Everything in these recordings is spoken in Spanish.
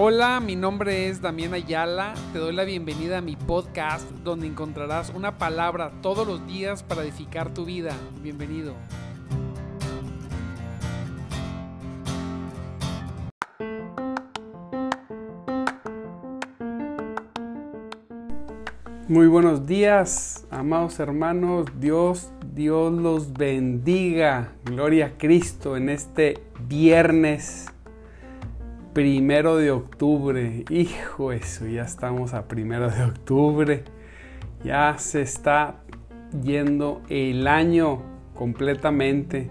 Hola, mi nombre es Damián Ayala. Te doy la bienvenida a mi podcast donde encontrarás una palabra todos los días para edificar tu vida. Bienvenido. Muy buenos días, amados hermanos. Dios, Dios los bendiga. Gloria a Cristo en este viernes primero de octubre. Hijo, eso, ya estamos a primero de octubre. Ya se está yendo el año completamente.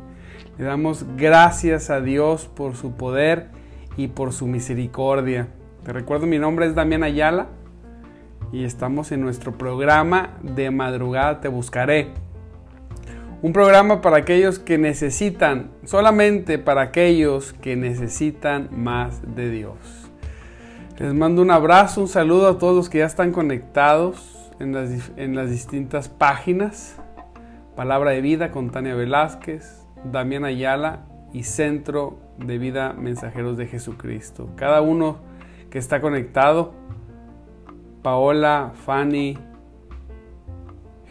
Le damos gracias a Dios por su poder y por su misericordia. Te recuerdo, mi nombre es Damián Ayala y estamos en nuestro programa de madrugada Te Buscaré. Un programa para aquellos que necesitan, solamente para aquellos que necesitan más de Dios. Les mando un abrazo, un saludo a todos los que ya están conectados en las, en las distintas páginas. Palabra de Vida con Tania Velázquez, Damián Ayala y Centro de Vida Mensajeros de Jesucristo. Cada uno que está conectado, Paola, Fanny,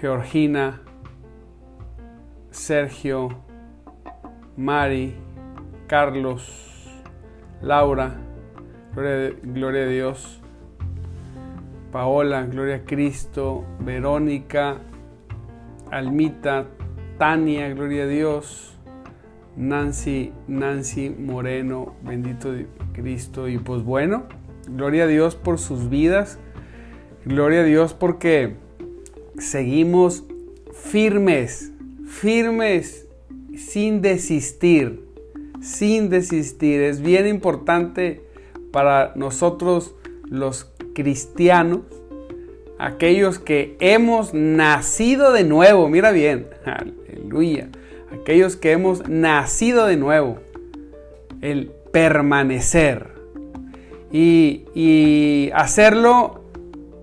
Georgina, Sergio, Mari, Carlos, Laura, gloria, a Dios, Paola, gloria a Cristo, Verónica, Almita, Tania, gloria a Dios, Nancy, Nancy Moreno, bendito Cristo. Y pues bueno, gloria a Dios por sus vidas, gloria a Dios porque seguimos firmes firmes sin desistir, sin desistir. Es bien importante para nosotros los cristianos, aquellos que hemos nacido de nuevo, mira bien, aleluya, aquellos que hemos nacido de nuevo, el permanecer y, y hacerlo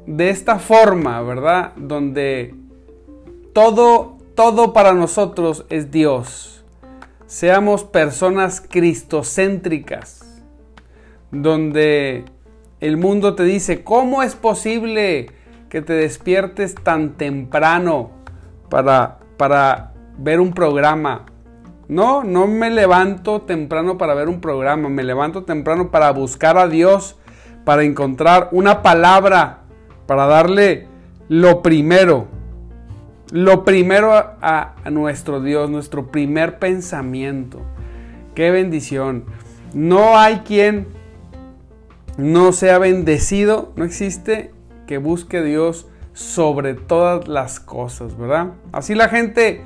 de esta forma, ¿verdad? Donde todo todo para nosotros es Dios. Seamos personas cristocéntricas, donde el mundo te dice, ¿cómo es posible que te despiertes tan temprano para, para ver un programa? No, no me levanto temprano para ver un programa, me levanto temprano para buscar a Dios, para encontrar una palabra, para darle lo primero lo primero a, nuestro Dios, nuestro primer pensamiento. Qué bendición. No hay quien no sea bendecido, no existe que busque a Dios sobre todas las cosas, ¿verdad? Así la gente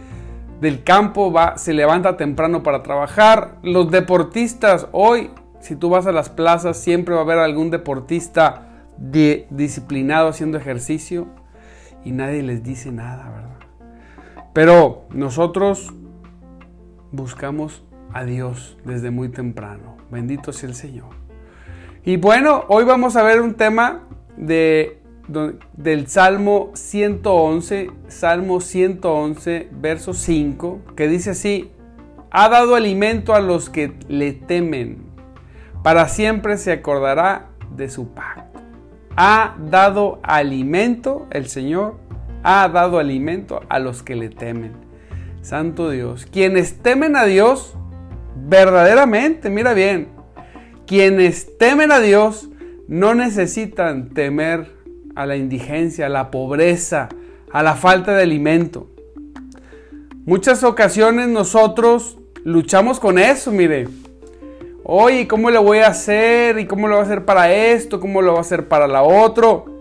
del campo va, se levanta temprano para trabajar. Los deportistas, hoy, si tú vas a las plazas, siempre va a haber algún deportista disciplinado haciendo ejercicio y nadie les dice nada, ¿verdad? Pero nosotros buscamos a Dios desde muy temprano. Bendito sea el Señor. Y bueno, hoy vamos a ver un tema de, del Salmo 111, Salmo 111, verso 5, que dice así, ha dado alimento a los que le temen, para siempre se acordará de su pacto. Ha dado alimento el Señor ha dado alimento a los que le temen. Santo Dios, quienes temen a Dios, verdaderamente, mira bien, quienes temen a Dios no necesitan temer a la indigencia, a la pobreza, a la falta de alimento. Muchas ocasiones nosotros luchamos con eso, mire. Oye, ¿cómo le voy a hacer? ¿Y cómo lo voy a hacer para esto? ¿Cómo lo voy a hacer para la otro?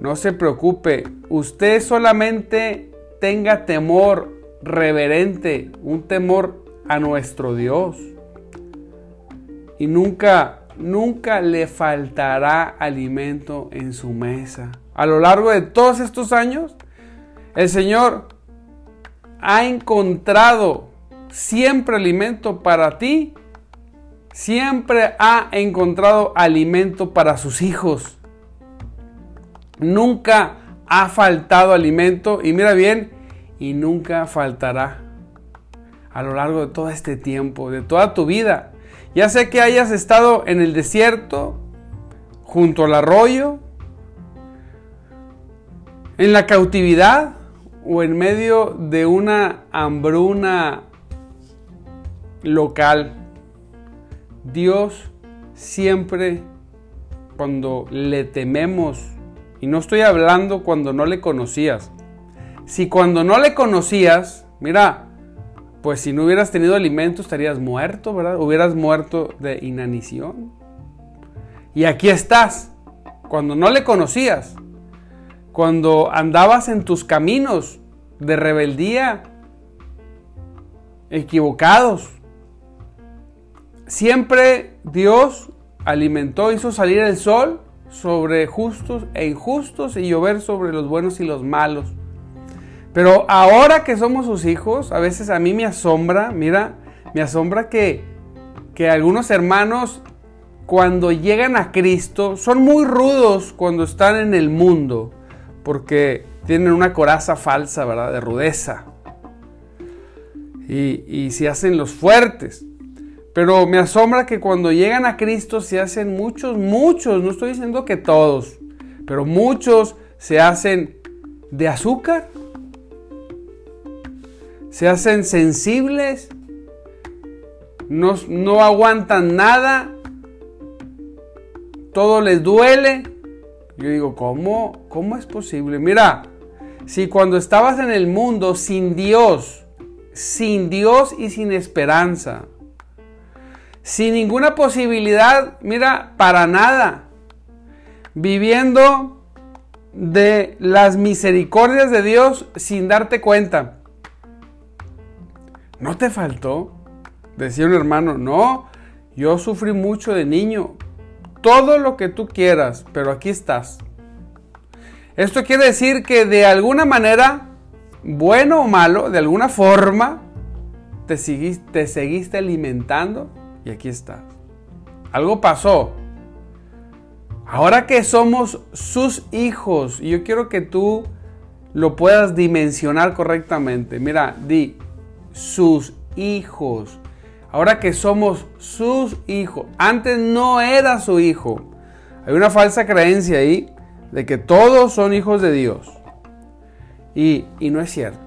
No se preocupe, usted solamente tenga temor reverente, un temor a nuestro Dios. Y nunca, nunca le faltará alimento en su mesa. A lo largo de todos estos años, el Señor ha encontrado siempre alimento para ti. Siempre ha encontrado alimento para sus hijos. Nunca ha faltado alimento y mira bien, y nunca faltará a lo largo de todo este tiempo, de toda tu vida. Ya sé que hayas estado en el desierto junto al arroyo, en la cautividad o en medio de una hambruna local. Dios siempre cuando le tememos, y no estoy hablando cuando no le conocías, si cuando no le conocías, mira, pues si no hubieras tenido alimento estarías muerto, ¿verdad? Hubieras muerto de inanición. Y aquí estás, cuando no le conocías, cuando andabas en tus caminos de rebeldía, equivocados. Siempre Dios alimentó, hizo salir el sol sobre justos e injustos y llover sobre los buenos y los malos. Pero ahora que somos sus hijos, a veces a mí me asombra, mira, me asombra que, que algunos hermanos cuando llegan a Cristo son muy rudos cuando están en el mundo, porque tienen una coraza falsa, ¿verdad? De rudeza. Y, y se hacen los fuertes. Pero me asombra que cuando llegan a Cristo se hacen muchos, muchos, no estoy diciendo que todos, pero muchos se hacen de azúcar se hacen sensibles, no, no aguantan nada, todo les duele. Yo digo, ¿cómo? ¿Cómo es posible? Mira, si cuando estabas en el mundo sin Dios, sin Dios y sin esperanza, sin ninguna posibilidad, mira, para nada, viviendo de las misericordias de Dios sin darte cuenta. ¿No te faltó? Decía un hermano, no, yo sufrí mucho de niño. Todo lo que tú quieras, pero aquí estás. Esto quiere decir que de alguna manera, bueno o malo, de alguna forma, te seguiste, te seguiste alimentando y aquí estás. Algo pasó. Ahora que somos sus hijos, y yo quiero que tú lo puedas dimensionar correctamente. Mira, di, sus hijos. Ahora que somos sus hijos. Antes no era su hijo. Hay una falsa creencia ahí de que todos son hijos de Dios. Y, y no es cierto.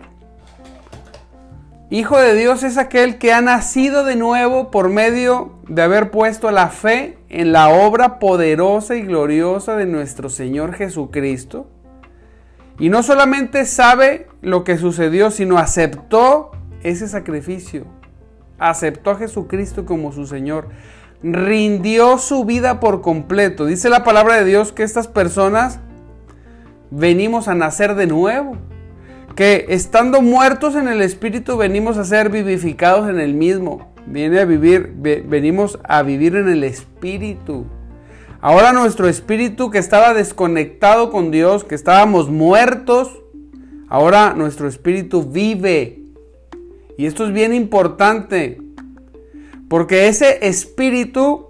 Hijo de Dios es aquel que ha nacido de nuevo por medio de haber puesto la fe en la obra poderosa y gloriosa de nuestro Señor Jesucristo. Y no solamente sabe lo que sucedió, sino aceptó ese sacrificio. Aceptó a Jesucristo como su Señor. Rindió su vida por completo. Dice la palabra de Dios que estas personas venimos a nacer de nuevo. Que estando muertos en el Espíritu venimos a ser vivificados en el mismo. Viene a vivir, venimos a vivir en el Espíritu. Ahora nuestro espíritu que estaba desconectado con Dios, que estábamos muertos, ahora nuestro espíritu vive y esto es bien importante, porque ese espíritu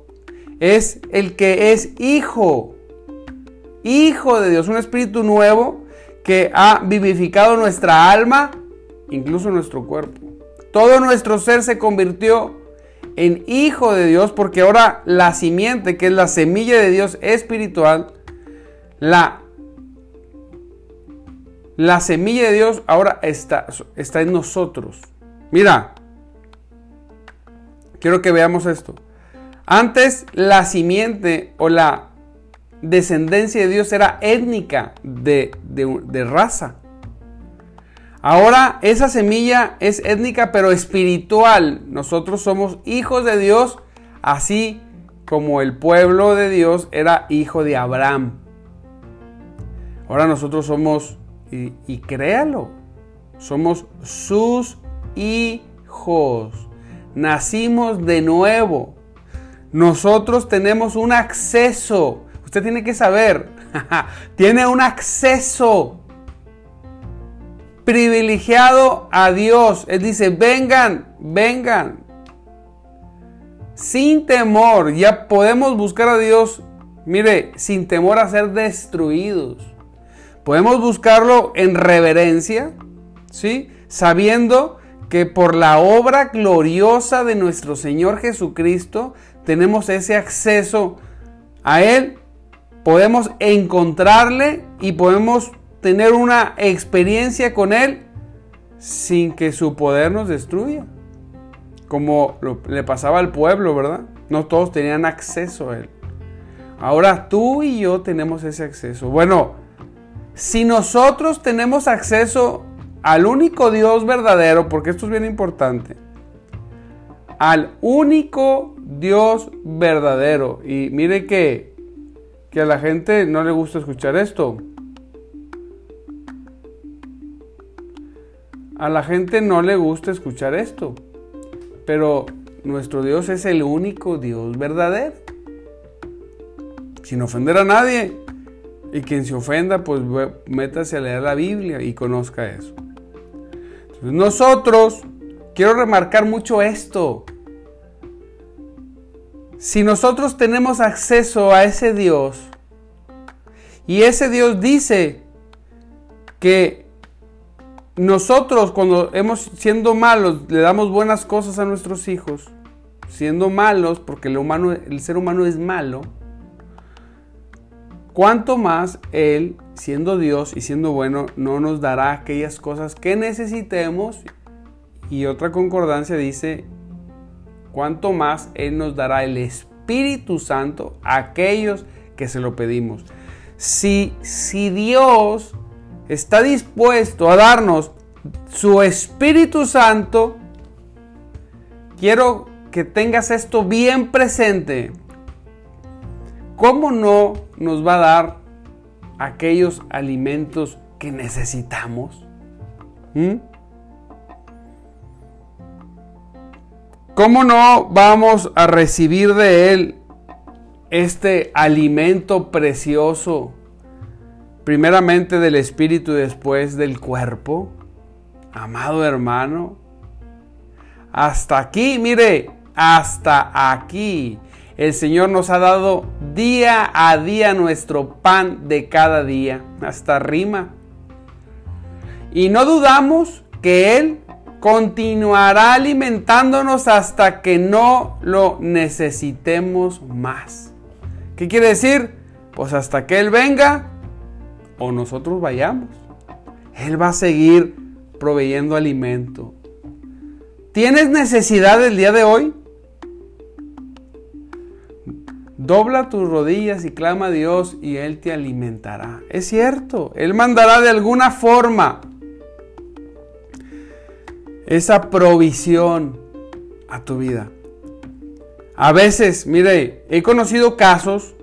es el que es hijo, hijo de Dios, un espíritu nuevo que ha vivificado nuestra alma, incluso nuestro cuerpo. Todo nuestro ser se convirtió en hijo de Dios porque ahora la simiente, que es la semilla de Dios espiritual, la, la semilla de Dios ahora está, está en nosotros. Mira, quiero que veamos esto. Antes la simiente o la descendencia de Dios era étnica de, raza. Ahora esa semilla es étnica pero espiritual. Nosotros somos hijos de Dios así como el pueblo de Dios era hijo de Abraham. Ahora nosotros somos, y, y créalo, somos sus hijos. Nacimos de nuevo. Nosotros tenemos un acceso. Usted tiene que saber. tiene un acceso privilegiado a Dios. Él dice, vengan, vengan. Sin temor. Ya podemos buscar a Dios. Mire, sin temor a ser destruidos. Podemos buscarlo en reverencia. ¿Sí? Sabiendo que por la obra gloriosa de nuestro Señor Jesucristo tenemos ese acceso a Él podemos encontrarle y podemos tener una experiencia con Él sin que su poder nos destruya. Como le pasaba al pueblo, ¿verdad? No todos tenían acceso a Él. Ahora tú y yo tenemos ese acceso. Bueno, si nosotros tenemos acceso al único Dios verdadero, porque esto es bien importante, al único Dios verdadero. Y mire que, que a la gente no le gusta escuchar esto. A la gente no le gusta escuchar esto. Pero nuestro Dios es el único Dios verdadero. Sin ofender a nadie. Y quien se ofenda, pues métase a leer la Biblia y conozca eso. Entonces, nosotros, quiero remarcar mucho esto. Si nosotros tenemos acceso a ese Dios, y ese Dios dice que nosotros cuando hemos siendo malos le damos buenas cosas a nuestros hijos, siendo malos porque el, humano, el ser humano es malo, cuanto más Él, siendo Dios y siendo bueno, no nos dará aquellas cosas que necesitemos. Y otra concordancia dice, cuanto más Él nos dará el Espíritu Santo a aquellos que se lo pedimos. Si, si Dios está dispuesto a darnos su Espíritu Santo, quiero que tengas esto bien presente. ¿Cómo no nos va a dar aquellos alimentos que necesitamos? ¿Mm? ¿Cómo no vamos a recibir de Él este alimento precioso primeramente del espíritu y después del cuerpo. Amado hermano, hasta aquí, mire, hasta aquí. El Señor nos ha dado día a día nuestro pan de cada día, hasta rima. Y no dudamos que Él continuará alimentándonos hasta que no lo necesitemos más. ¿Qué quiere decir? Pues hasta que Él venga o nosotros vayamos. Él va a seguir proveyendo alimento. ¿Tienes necesidad el día de hoy? Dobla tus rodillas y clama a Dios y Él te alimentará. Es cierto, Él mandará de alguna forma esa provisión a tu vida. A veces, mire, he conocido casos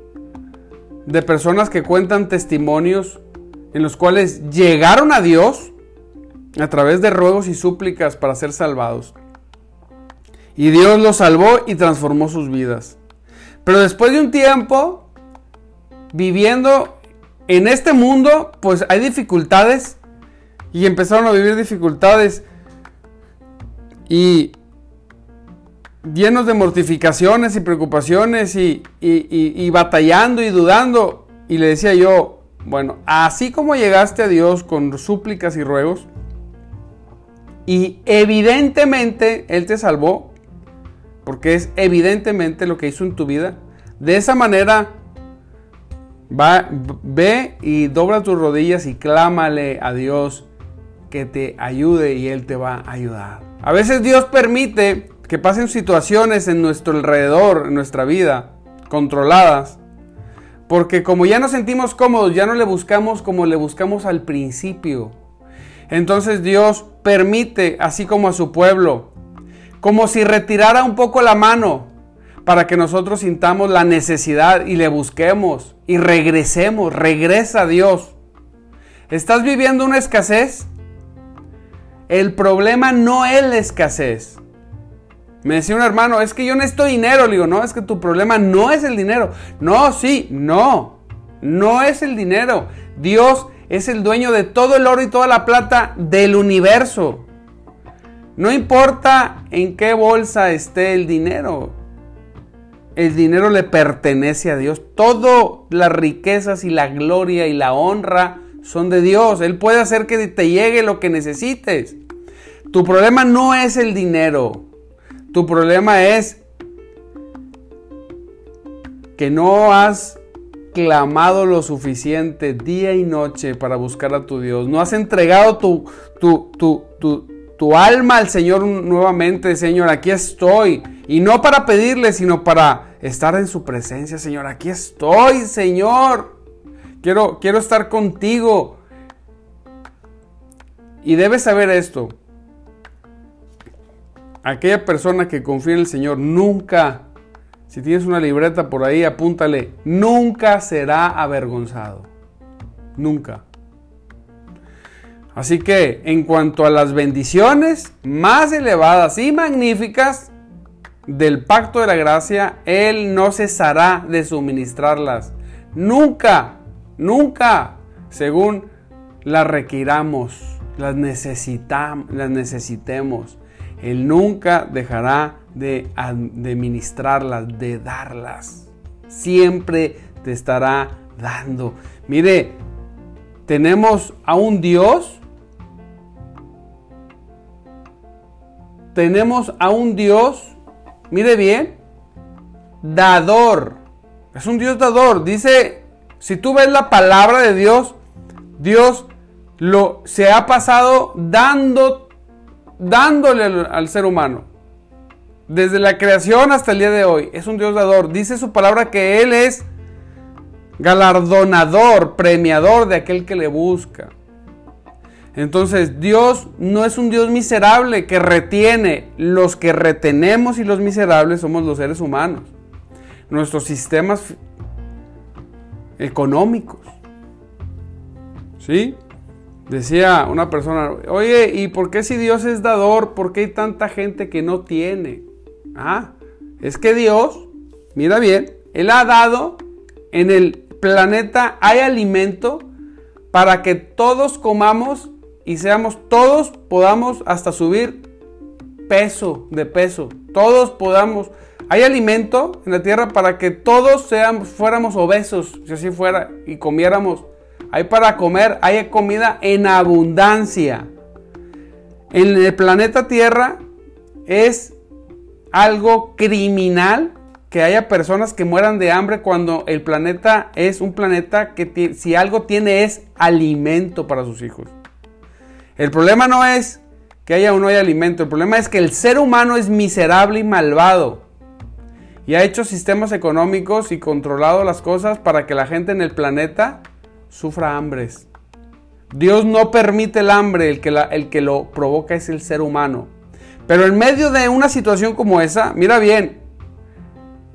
de personas que cuentan testimonios en los cuales llegaron a Dios a través de ruegos y súplicas para ser salvados. Y Dios los salvó y transformó sus vidas. Pero después de un tiempo viviendo en este mundo, pues hay dificultades y empezaron a vivir dificultades y llenos de mortificaciones y preocupaciones y, y batallando y dudando. Y le decía yo, bueno, así como llegaste a Dios con súplicas y ruegos, y evidentemente Él te salvó, porque es evidentemente lo que hizo en tu vida, de esa manera va, ve y dobla tus rodillas y clámale a Dios que te ayude y Él te va a ayudar. A veces Dios permite que pasen situaciones en nuestro alrededor, en nuestra vida, controladas, porque como ya nos sentimos cómodos, ya no le buscamos como le buscamos al principio. Entonces Dios permite, así como a su pueblo, como si retirara un poco la mano para que nosotros sintamos la necesidad y le busquemos y regresemos, regresa a Dios. ¿Estás viviendo una escasez? El problema no es la escasez. Me decía un hermano, es que yo necesito dinero. Le digo, no, es que tu problema no es el dinero. No, sí, no. No es el dinero. Dios es el dueño de todo el oro y toda la plata del universo. No importa en qué bolsa esté el dinero. El dinero le pertenece a Dios. Todas las riquezas y la gloria y la honra son de Dios. Él puede hacer que te llegue lo que necesites. Tu problema no es el dinero. Tu problema es que no has clamado lo suficiente día y noche para buscar a tu Dios. No has entregado tu, tu, tu, tu, tu alma al Señor nuevamente, Señor, aquí estoy. Y no para pedirle, sino para estar en su presencia, Señor. Aquí estoy, Señor. Quiero, quiero estar contigo. Y debes saber esto. Aquella persona que confía en el Señor nunca, si tienes una libreta por ahí, apúntale, nunca será avergonzado. Nunca. Así que en cuanto a las bendiciones más elevadas y magníficas del pacto de la gracia, Él no cesará de suministrarlas. Nunca, nunca, según las requiramos, las, necesitamos, las necesitemos. Él nunca dejará de administrarlas, de darlas. Siempre te estará dando. Mire, tenemos a un Dios tenemos a un Dios, mire bien, dador. Es un Dios dador. Dice, si tú ves la palabra de Dios, Dios se ha pasado dando dándole al, ser humano. Desde la creación hasta el día de hoy. Es un Dios dador. Dice su palabra que Él es galardonador, premiador de aquel que le busca. Entonces Dios no es un Dios miserable que retiene. Los que retenemos y los miserables somos los seres humanos. Nuestros sistemas económicos. ¿Sí? Decía una persona, oye, ¿y por qué si Dios es dador, por qué hay tanta gente que no tiene? Ah, es que Dios, mira bien, Él ha dado en el planeta, hay alimento para que todos comamos y seamos todos, podamos hasta subir peso de peso. Todos podamos. Hay alimento en la tierra para que todos seamos, fuéramos obesos, si así fuera, y comiéramos. Hay para comer, hay comida en abundancia. En el planeta Tierra es algo criminal que haya personas que mueran de hambre cuando el planeta es un planeta que si algo tiene es alimento para sus hijos. El problema no es que haya o no haya alimento, el problema es que el ser humano es miserable y malvado. Y ha hecho sistemas económicos y controlado las cosas para que la gente en el planeta sufra hambres. Dios no permite el hambre, el que, el que lo provoca es el ser humano. Pero en medio de una situación como esa, mira bien,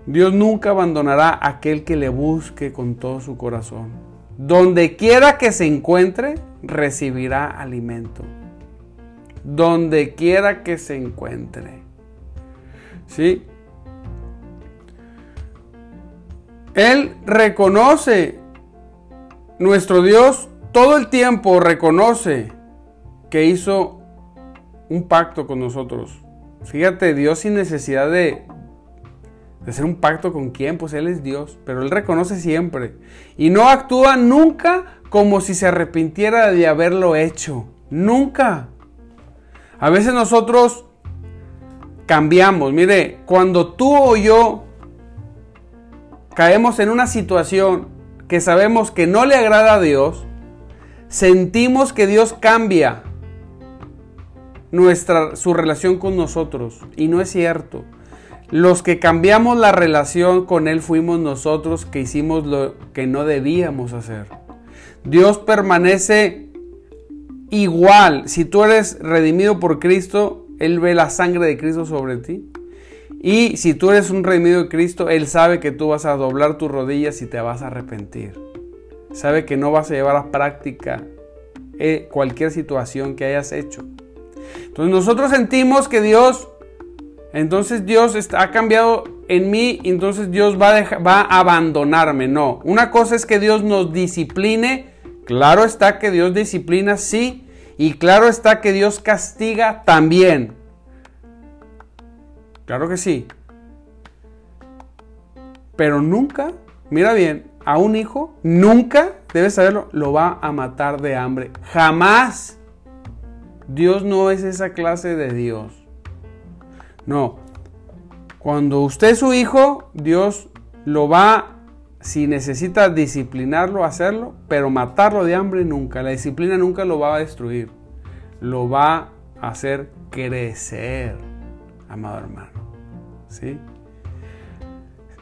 Dios nunca abandonará a aquel que le busque con todo su corazón. Donde quiera que se encuentre, recibirá alimento. Donde quiera que se encuentre. ¿Sí? Él reconoce, nuestro Dios todo el tiempo reconoce que hizo un pacto con nosotros. Fíjate, Dios sin necesidad de, de hacer un pacto con quién, pues Él es Dios, pero Él reconoce siempre. Y no actúa nunca como si se arrepintiera de haberlo hecho. Nunca. A veces nosotros cambiamos. Mire, cuando tú o yo caemos en una situación que sabemos que no le agrada a Dios, sentimos que Dios cambia nuestra, su relación con nosotros. Y no es cierto. Los que cambiamos la relación con Él fuimos nosotros que hicimos lo que no debíamos hacer. Dios permanece igual. Si tú eres redimido por Cristo, Él ve la sangre de Cristo sobre ti. Y si tú eres un redimido de Cristo, Él sabe que tú vas a doblar tus rodillas y te vas a arrepentir. Sabe que no vas a llevar a práctica eh, cualquier situación que hayas hecho. Entonces nosotros sentimos que Dios, entonces Dios está, ha cambiado en mí, entonces Dios va va a abandonarme. No, una cosa es que Dios nos discipline Claro está que Dios disciplina, sí, y claro está que Dios castiga también. Claro que sí. Pero nunca, mira bien, a un hijo, nunca, debes saberlo, lo va a matar de hambre. Jamás. Dios no es esa clase de Dios. No. Cuando usted es su hijo, Dios lo va si necesita disciplinarlo, hacerlo, pero matarlo de hambre nunca. La disciplina nunca lo va a destruir. Lo va a hacer crecer, amado hermano.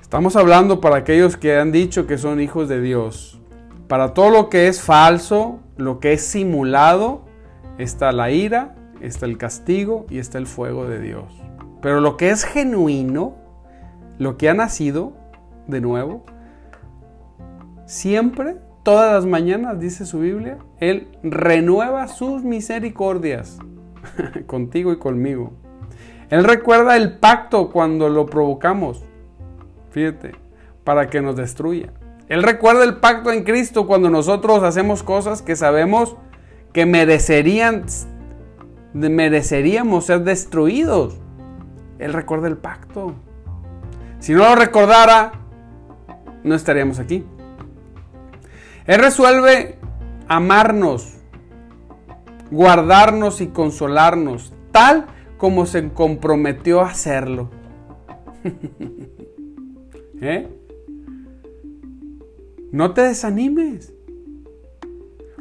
Estamos hablando para aquellos que han dicho que son hijos de Dios. Para todo lo que es falso, lo que es simulado, está la ira, está el castigo y está el fuego de Dios. Pero lo que es genuino, lo que ha nacido de nuevo, siempre, todas las mañanas, dice su Biblia, Él renueva sus misericordias contigo y conmigo. Él recuerda el pacto cuando lo provocamos, fíjate, para que nos destruya. Él recuerda el pacto en Cristo cuando nosotros hacemos cosas que sabemos que merecerían, mereceríamos ser destruidos. Él recuerda el pacto. Si no lo recordara, no estaríamos aquí. Él resuelve amarnos, guardarnos y consolarnos, tal como se comprometió a hacerlo. ¿Eh? No te desanimes.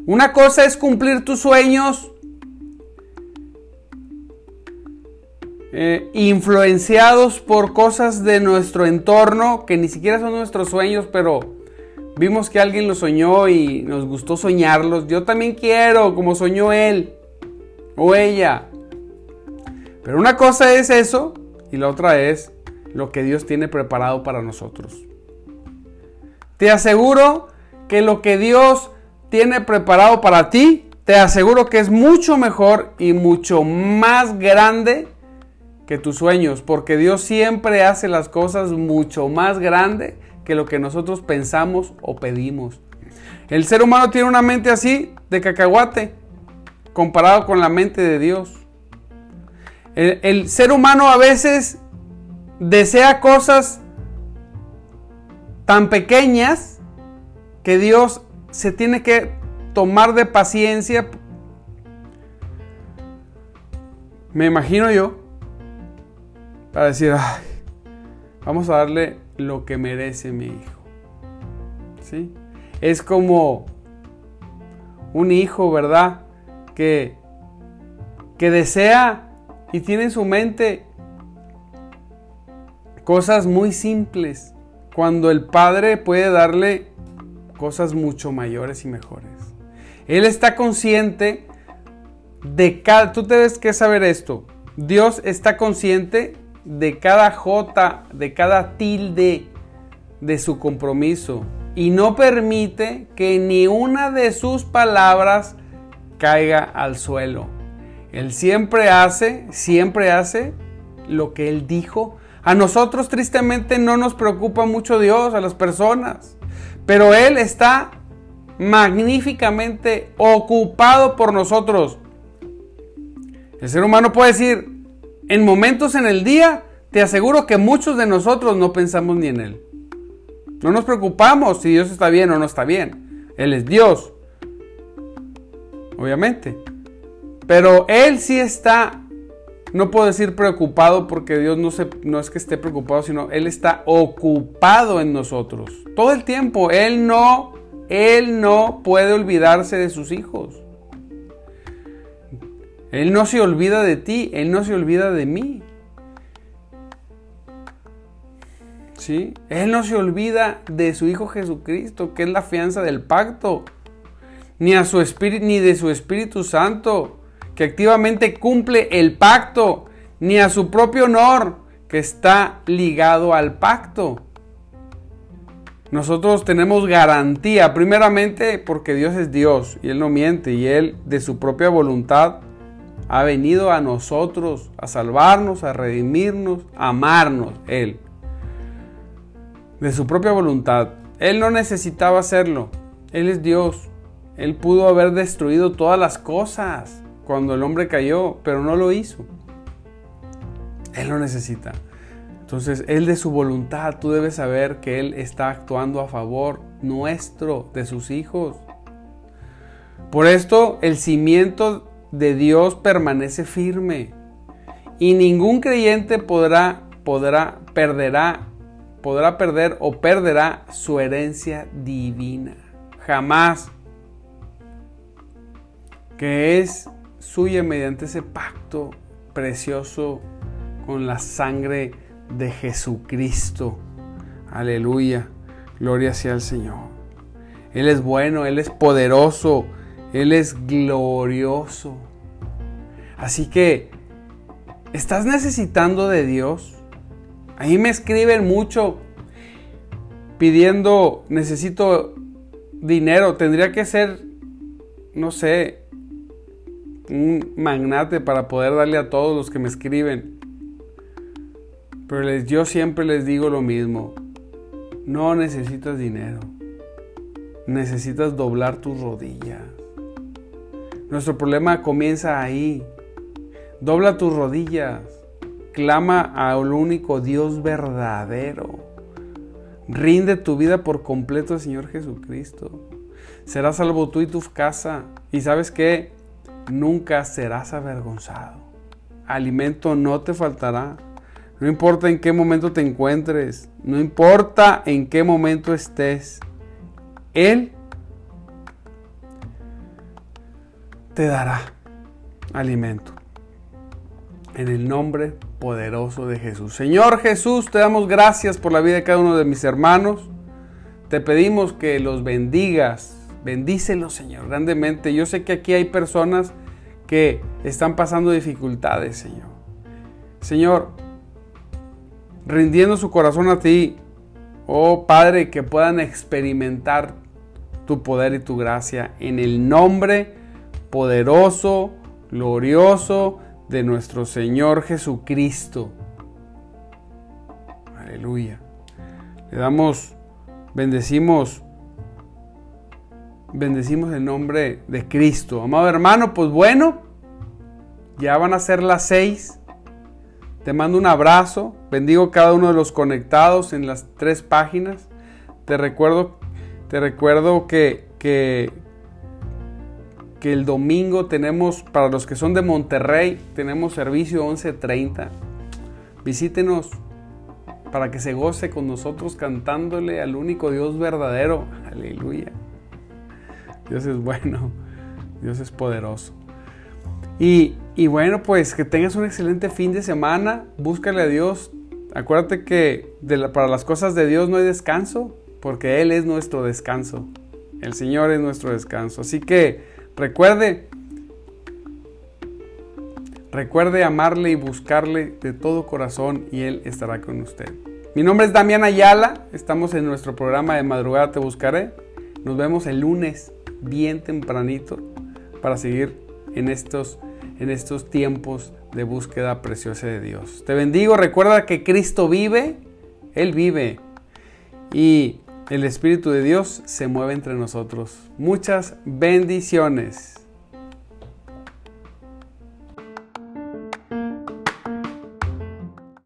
Una cosa es cumplir tus sueños eh, influenciados por cosas de nuestro entorno que ni siquiera son nuestros sueños, pero vimos que alguien los soñó y nos gustó soñarlos. Yo también quiero, como soñó él o ella. Pero una cosa es eso y la otra es lo que Dios tiene preparado para nosotros. Te aseguro que lo que Dios tiene preparado para ti, te aseguro que es mucho mejor y mucho más grande que tus sueños, porque Dios siempre hace las cosas mucho más grande que lo que nosotros pensamos o pedimos. El ser humano tiene una mente así de cacahuate comparado con la mente de Dios. El, ser humano a veces desea cosas tan pequeñas que Dios se tiene que tomar de paciencia. Me imagino yo, para decir, vamos a darle lo que merece mi hijo. ¿Sí? Es como un hijo, ¿verdad? Que, que desea y tiene en su mente cosas muy simples, cuando el padre puede darle cosas mucho mayores y mejores. Él está consciente de cada... Tú debes que saber esto. Dios está consciente de cada jota, de cada tilde de su compromiso y no permite que ni una de sus palabras caiga al suelo. Él siempre hace, siempre hace lo que Él dijo. A nosotros tristemente no nos preocupa mucho Dios, a las personas. Pero Él está magníficamente ocupado por nosotros. El ser humano puede decir, en momentos en el día, te aseguro que muchos de nosotros no pensamos ni en Él. No nos preocupamos si Dios está bien o no está bien. Él es Dios. Obviamente. Pero Él sí está, no puedo decir preocupado porque Dios no, no es que esté preocupado, sino Él está ocupado en nosotros. Todo el tiempo. Él no él no puede olvidarse de sus hijos. Él no se olvida de ti, Él no se olvida de mí. ¿Sí? Él no se olvida de su Hijo Jesucristo, que es la fianza del pacto, ni, a su espíritu, ni de su Espíritu Santo, que activamente cumple el pacto, ni a su propio honor, que está ligado al pacto. Nosotros tenemos garantía, primeramente porque Dios es Dios y Él no miente y Él de su propia voluntad ha venido a nosotros a salvarnos, a redimirnos, a amarnos, Él. De su propia voluntad. Él no necesitaba hacerlo. Él es Dios. Él pudo haber destruido todas las cosas cuando el hombre cayó, pero no lo hizo. Él no necesita. Entonces, Él de su voluntad, tú debes saber que Él está actuando a favor nuestro, de sus hijos. Por esto, el cimiento de Dios permanece firme y ningún creyente podrá, podrá, perderá podrá perder o perderá su herencia divina. Jamás. Que es suya mediante ese pacto precioso con la sangre de Jesucristo. Aleluya. Gloria sea al Señor. Él es bueno, Él es poderoso, Él es glorioso. Así que, ¿estás necesitando de Dios? Ahí me escriben mucho pidiendo, necesito dinero. Tendría que ser, no sé, un magnate para poder darle a todos los que me escriben. Pero les, yo siempre les digo lo mismo. No necesitas dinero. Necesitas doblar tus rodillas. Nuestro problema comienza ahí. Dobla tus rodillas clama al único Dios verdadero. Rinde tu vida por completo al Señor Jesucristo. Serás salvo tú y tu casa. Y sabes que nunca serás avergonzado. Alimento no te faltará. No importa en qué momento te encuentres. No importa en qué momento estés. Él te dará alimento. En el nombre poderoso de Jesús. Señor Jesús, te damos gracias por la vida de cada uno de mis hermanos. Te pedimos que los bendigas. Bendícelos, Señor, grandemente. Yo sé que aquí hay personas que están pasando dificultades, Señor. Señor, rindiendo su corazón a ti, oh Padre, que puedan experimentar tu poder y tu gracia en el nombre poderoso, glorioso de nuestro Señor Jesucristo. Aleluya. Le damos, bendecimos, bendecimos el nombre de Cristo. Amado hermano, pues bueno, ya van a ser las seis. Te mando un abrazo. Bendigo cada uno de los conectados en las tres páginas. Te recuerdo, te recuerdo que, que, que el domingo tenemos, para los que son de Monterrey, tenemos servicio 11.30. Visítenos para que se goce con nosotros cantándole al único Dios verdadero. Aleluya. Dios es bueno, Dios es poderoso. Y, bueno, pues que tengas un excelente fin de semana. Búscale a Dios. Acuérdate que para las cosas de Dios no hay descanso, porque Él es nuestro descanso. El Señor es nuestro descanso. Así que Recuerde, recuerde amarle y buscarle de todo corazón y Él estará con usted. Mi nombre es Damián Ayala, estamos en nuestro programa de Madrugada Te Buscaré. Nos vemos el lunes bien tempranito para seguir en estos, en estos tiempos de búsqueda preciosa de Dios. Te bendigo, recuerda que Cristo vive, Él vive. Y el Espíritu de Dios se mueve entre nosotros. Muchas bendiciones.